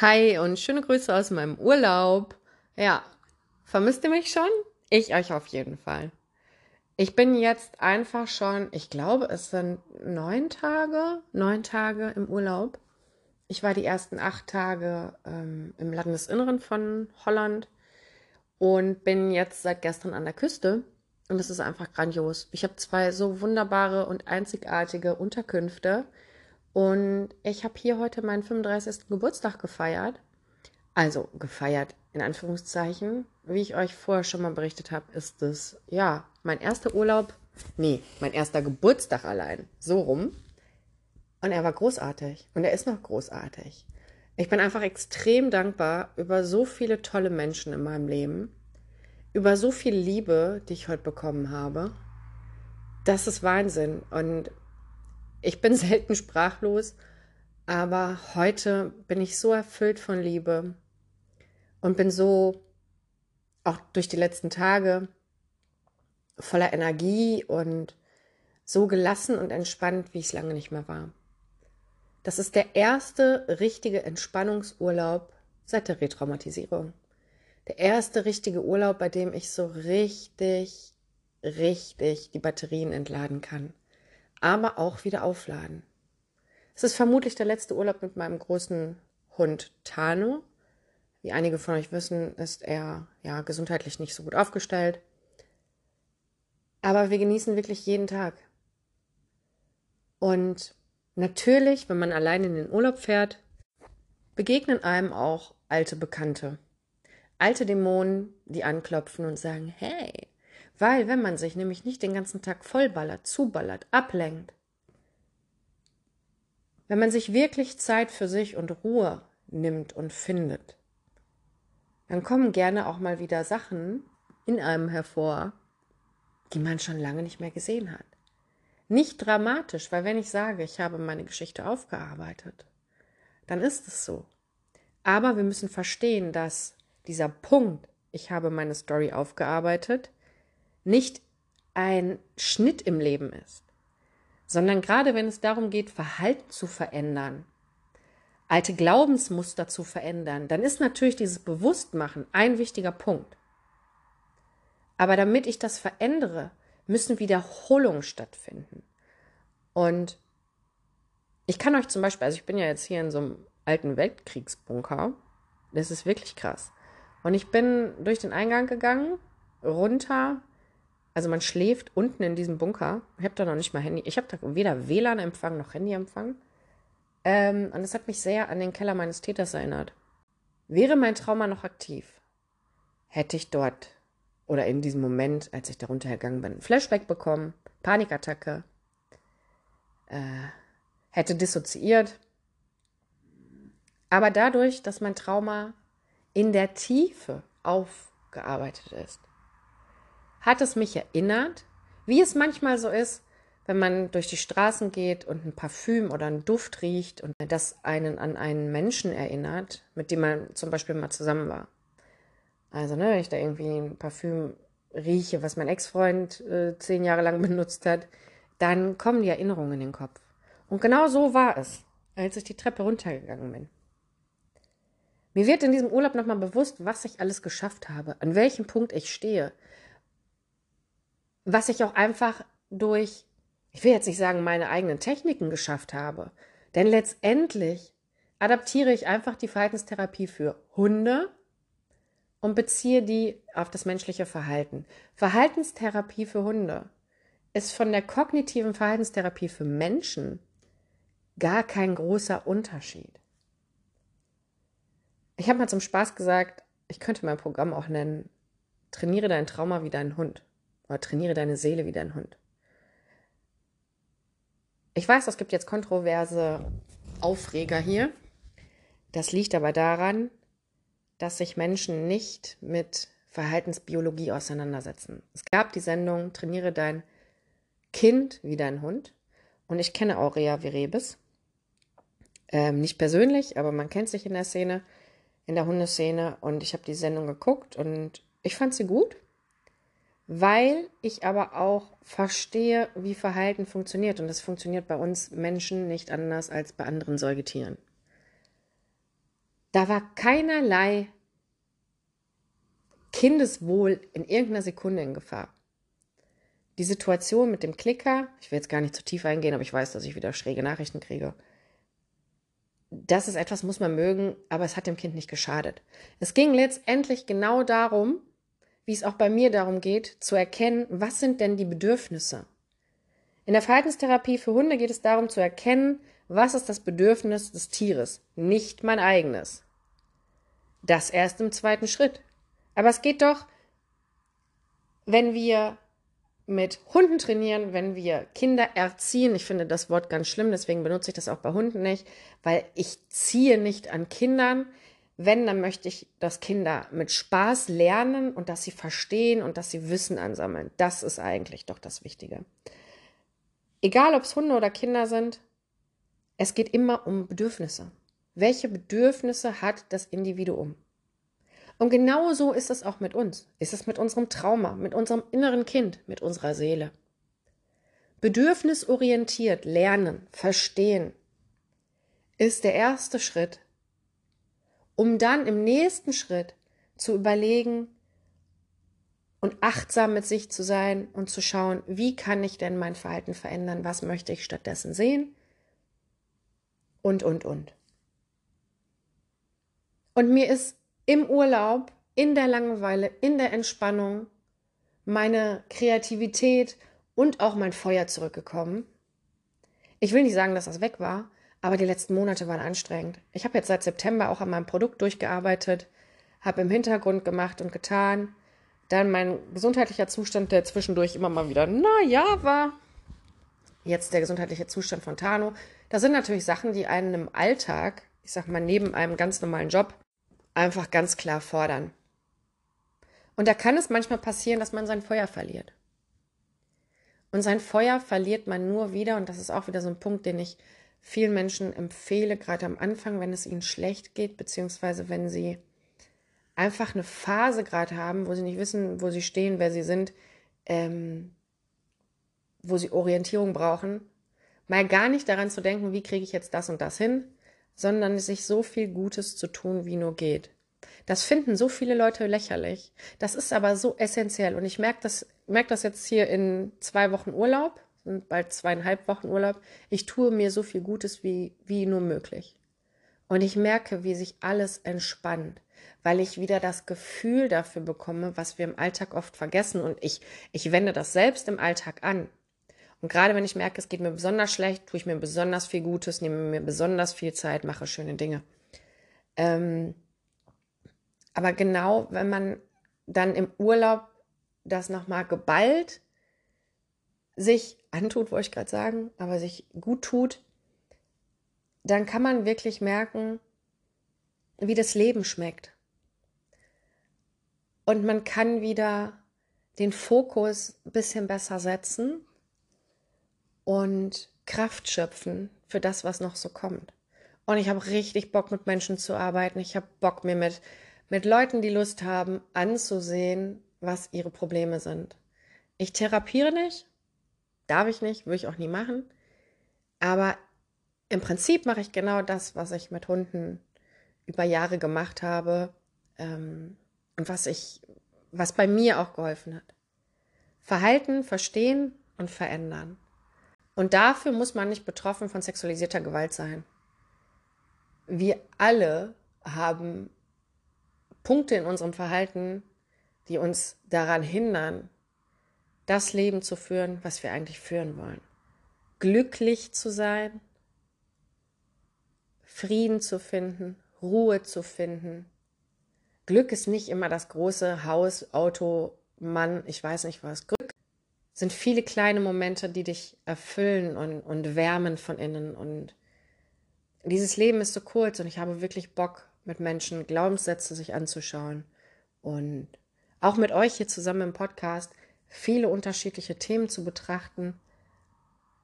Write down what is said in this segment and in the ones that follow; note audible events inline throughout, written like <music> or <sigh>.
Hi und schöne Grüße aus meinem Urlaub. Ja, vermisst ihr mich schon? Ich euch auf jeden Fall. Ich bin jetzt einfach schon, ich glaube, es sind neun Tage, neun Tage im Urlaub. Ich war die ersten acht Tage ähm, im Landesinneren von Holland und bin jetzt seit gestern an der Küste. Und es ist einfach grandios. Ich habe zwei so wunderbare und einzigartige Unterkünfte und ich habe hier heute meinen 35. Geburtstag gefeiert. Also gefeiert in Anführungszeichen. Wie ich euch vorher schon mal berichtet habe, ist es ja mein erster Urlaub. Nee, mein erster Geburtstag allein. So rum. Und er war großartig. Und er ist noch großartig. Ich bin einfach extrem dankbar über so viele tolle Menschen in meinem Leben. Über so viel Liebe, die ich heute bekommen habe. Das ist Wahnsinn. Und ich bin <laughs> selten sprachlos, aber heute bin ich so erfüllt von Liebe und bin so auch durch die letzten Tage voller Energie und so gelassen und entspannt, wie ich es lange nicht mehr war. Das ist der erste richtige Entspannungsurlaub seit der Retraumatisierung. Der erste richtige Urlaub, bei dem ich so richtig, richtig die Batterien entladen kann aber auch wieder aufladen. Es ist vermutlich der letzte Urlaub mit meinem großen Hund Tano. Wie einige von euch wissen, ist er ja gesundheitlich nicht so gut aufgestellt. Aber wir genießen wirklich jeden Tag. Und natürlich, wenn man allein in den Urlaub fährt, begegnen einem auch alte Bekannte. Alte Dämonen, die anklopfen und sagen, hey, weil wenn man sich nämlich nicht den ganzen Tag vollballert, zuballert, ablenkt, wenn man sich wirklich Zeit für sich und Ruhe nimmt und findet, dann kommen gerne auch mal wieder Sachen in einem hervor, die man schon lange nicht mehr gesehen hat. Nicht dramatisch, weil wenn ich sage, ich habe meine Geschichte aufgearbeitet, dann ist es so. Aber wir müssen verstehen, dass dieser Punkt, ich habe meine Story aufgearbeitet, nicht ein Schnitt im Leben ist, sondern gerade wenn es darum geht, Verhalten zu verändern, alte Glaubensmuster zu verändern, dann ist natürlich dieses Bewusstmachen ein wichtiger Punkt. Aber damit ich das verändere, müssen Wiederholungen stattfinden. Und ich kann euch zum Beispiel, also ich bin ja jetzt hier in so einem alten Weltkriegsbunker, das ist wirklich krass. Und ich bin durch den Eingang gegangen, runter also man schläft unten in diesem Bunker. Ich habe da noch nicht mal Handy. Ich habe da weder WLAN-Empfang noch Handyempfang. Ähm, und das hat mich sehr an den Keller meines Täters erinnert. Wäre mein Trauma noch aktiv, hätte ich dort oder in diesem Moment, als ich da runtergegangen bin, Flashback bekommen, Panikattacke, äh, hätte dissoziiert. Aber dadurch, dass mein Trauma in der Tiefe aufgearbeitet ist, hat es mich erinnert, wie es manchmal so ist, wenn man durch die Straßen geht und ein Parfüm oder einen Duft riecht und das einen an einen Menschen erinnert, mit dem man zum Beispiel mal zusammen war. Also, ne, wenn ich da irgendwie ein Parfüm rieche, was mein Ex-Freund äh, zehn Jahre lang <laughs> benutzt hat, dann kommen die Erinnerungen in den Kopf. Und genau so war es, als ich die Treppe runtergegangen bin. Mir wird in diesem Urlaub nochmal bewusst, was ich alles geschafft habe, an welchem Punkt ich stehe, was ich auch einfach durch, ich will jetzt nicht sagen, meine eigenen Techniken geschafft habe. Denn letztendlich adaptiere ich einfach die Verhaltenstherapie für Hunde und beziehe die auf das menschliche Verhalten. Verhaltenstherapie für Hunde ist von der kognitiven Verhaltenstherapie für Menschen gar kein großer Unterschied. Ich habe mal zum Spaß gesagt, ich könnte mein Programm auch nennen, trainiere dein Trauma wie dein Hund. Oder trainiere deine Seele wie dein Hund. Ich weiß, es gibt jetzt kontroverse Aufreger hier. Das liegt aber daran, dass sich Menschen nicht mit Verhaltensbiologie auseinandersetzen. Es gab die Sendung Trainiere dein Kind wie dein Hund. Und ich kenne Aurea Virebis. Ähm, nicht persönlich, aber man kennt sich in der Szene, in der Hundeszene. Und ich habe die Sendung geguckt und ich fand sie gut weil ich aber auch verstehe, wie Verhalten funktioniert. Und das funktioniert bei uns Menschen nicht anders als bei anderen Säugetieren. Da war keinerlei Kindeswohl in irgendeiner Sekunde in Gefahr. Die Situation mit dem Klicker, ich will jetzt gar nicht zu tief eingehen, aber ich weiß, dass ich wieder schräge Nachrichten kriege. Das ist etwas, muss man mögen, aber es hat dem Kind nicht geschadet. Es ging letztendlich genau darum, wie es auch bei mir darum geht, zu erkennen, was sind denn die Bedürfnisse. In der Verhaltenstherapie für Hunde geht es darum zu erkennen, was ist das Bedürfnis des Tieres, nicht mein eigenes. Das erst im zweiten Schritt. Aber es geht doch, wenn wir mit Hunden trainieren, wenn wir Kinder erziehen. Ich finde das Wort ganz schlimm, deswegen benutze ich das auch bei Hunden nicht, weil ich ziehe nicht an Kindern. Wenn, dann möchte ich, dass Kinder mit Spaß lernen und dass sie verstehen und dass sie Wissen ansammeln. Das ist eigentlich doch das Wichtige. Egal, ob es Hunde oder Kinder sind, es geht immer um Bedürfnisse. Welche Bedürfnisse hat das Individuum? Und genau so ist es auch mit uns. Ist es mit unserem Trauma, mit unserem inneren Kind, mit unserer Seele. Bedürfnisorientiert lernen, verstehen ist der erste Schritt, um dann im nächsten Schritt zu überlegen und achtsam mit sich zu sein und zu schauen, wie kann ich denn mein Verhalten verändern, was möchte ich stattdessen sehen und, und, und. Und mir ist im Urlaub, in der Langeweile, in der Entspannung meine Kreativität und auch mein Feuer zurückgekommen. Ich will nicht sagen, dass das weg war, aber die letzten Monate waren anstrengend. Ich habe jetzt seit September auch an meinem Produkt durchgearbeitet, habe im Hintergrund gemacht und getan. Dann mein gesundheitlicher Zustand, der zwischendurch immer mal wieder, na ja, war. Jetzt der gesundheitliche Zustand von Tano. Das sind natürlich Sachen, die einen im Alltag, ich sag mal, neben einem ganz normalen Job einfach ganz klar fordern. Und da kann es manchmal passieren, dass man sein Feuer verliert. Und sein Feuer verliert man nur wieder, und das ist auch wieder so ein Punkt, den ich vielen Menschen empfehle, gerade am Anfang, wenn es ihnen schlecht geht, beziehungsweise wenn sie einfach eine Phase gerade haben, wo sie nicht wissen, wo sie stehen, wer sie sind, ähm, wo sie Orientierung brauchen, mal gar nicht daran zu denken, wie kriege ich jetzt das und das hin, sondern sich so viel Gutes zu tun, wie nur geht. Das finden so viele Leute lächerlich. Das ist aber so essentiell. Und ich merke das, merke das jetzt hier in zwei Wochen Urlaub, bald zweieinhalb Wochen Urlaub. Ich tue mir so viel Gutes wie, wie nur möglich. Und ich merke, wie sich alles entspannt, weil ich wieder das Gefühl dafür bekomme, was wir im Alltag oft vergessen. Und ich, ich wende das selbst im Alltag an. Und gerade wenn ich merke, es geht mir besonders schlecht, tue ich mir besonders viel Gutes, nehme mir besonders viel Zeit, mache schöne Dinge. Ähm, aber genau, wenn man dann im Urlaub das nochmal geballt sich antut, wollte ich gerade sagen, aber sich gut tut, dann kann man wirklich merken, wie das Leben schmeckt. Und man kann wieder den Fokus ein bisschen besser setzen und Kraft schöpfen für das, was noch so kommt. Und ich habe richtig Bock, mit Menschen zu arbeiten. Ich habe Bock, mir mit, mit Leuten, die Lust haben, anzusehen, was ihre Probleme sind. Ich therapiere nicht, darf ich nicht, würde ich auch nie machen. Aber im Prinzip mache ich genau das, was ich mit Hunden über Jahre gemacht habe ähm, und was ich, was bei mir auch geholfen hat. Verhalten, verstehen und verändern. Und dafür muss man nicht betroffen von sexualisierter Gewalt sein. Wir alle haben Punkte in unserem Verhalten, die uns daran hindern, das Leben zu führen, was wir eigentlich führen wollen. Glücklich zu sein, Frieden zu finden, Ruhe zu finden. Glück ist nicht immer das große Haus, Auto, Mann, ich weiß nicht was. Glück sind viele kleine Momente, die dich erfüllen und, und wärmen von innen. Und dieses Leben ist so kurz und ich habe wirklich Bock, mit Menschen Glaubenssätze sich anzuschauen und auch mit euch hier zusammen im Podcast viele unterschiedliche Themen zu betrachten.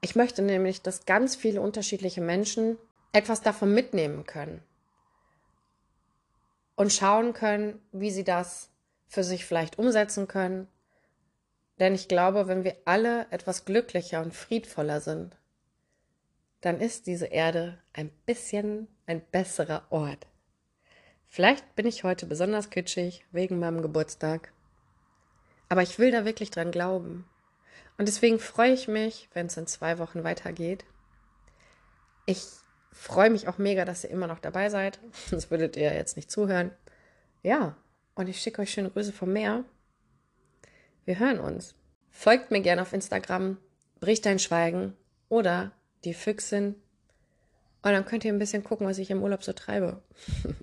Ich möchte nämlich, dass ganz viele unterschiedliche Menschen etwas davon mitnehmen können und schauen können, wie sie das für sich vielleicht umsetzen können denn ich glaube, wenn wir alle etwas glücklicher und friedvoller sind, dann ist diese Erde ein bisschen ein besserer Ort. Vielleicht bin ich heute besonders kitschig wegen meinem Geburtstag. Aber ich will da wirklich dran glauben. Und deswegen freue ich mich, wenn es in zwei Wochen weitergeht. Ich freue mich auch mega, dass ihr immer noch dabei seid. <laughs> Sonst würdet ihr jetzt nicht zuhören. Ja, und ich schicke euch schöne Grüße vom Meer. Wir hören uns. Folgt mir gerne auf Instagram, bricht dein Schweigen oder die Füchsin. Und dann könnt ihr ein bisschen gucken, was ich im Urlaub so treibe.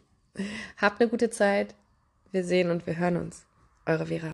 <laughs> Habt eine gute Zeit. Wir sehen und wir hören uns. Eure Vera.